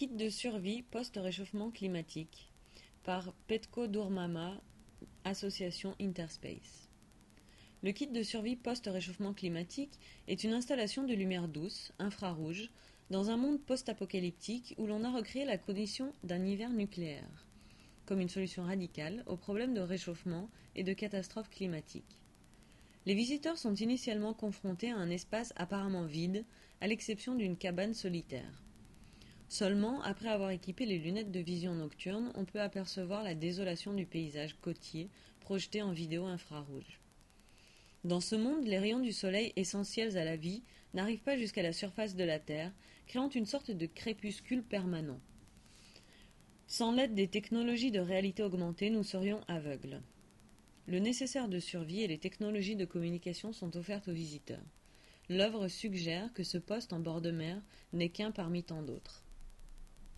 Kit de survie post-réchauffement climatique par Petko Dourmama, association Interspace. Le kit de survie post-réchauffement climatique est une installation de lumière douce, infrarouge, dans un monde post-apocalyptique où l'on a recréé la condition d'un hiver nucléaire, comme une solution radicale aux problèmes de réchauffement et de catastrophes climatiques. Les visiteurs sont initialement confrontés à un espace apparemment vide, à l'exception d'une cabane solitaire. Seulement, après avoir équipé les lunettes de vision nocturne, on peut apercevoir la désolation du paysage côtier projeté en vidéo infrarouge. Dans ce monde, les rayons du soleil essentiels à la vie n'arrivent pas jusqu'à la surface de la Terre, créant une sorte de crépuscule permanent. Sans l'aide des technologies de réalité augmentée, nous serions aveugles. Le nécessaire de survie et les technologies de communication sont offertes aux visiteurs. L'œuvre suggère que ce poste en bord de mer n'est qu'un parmi tant d'autres.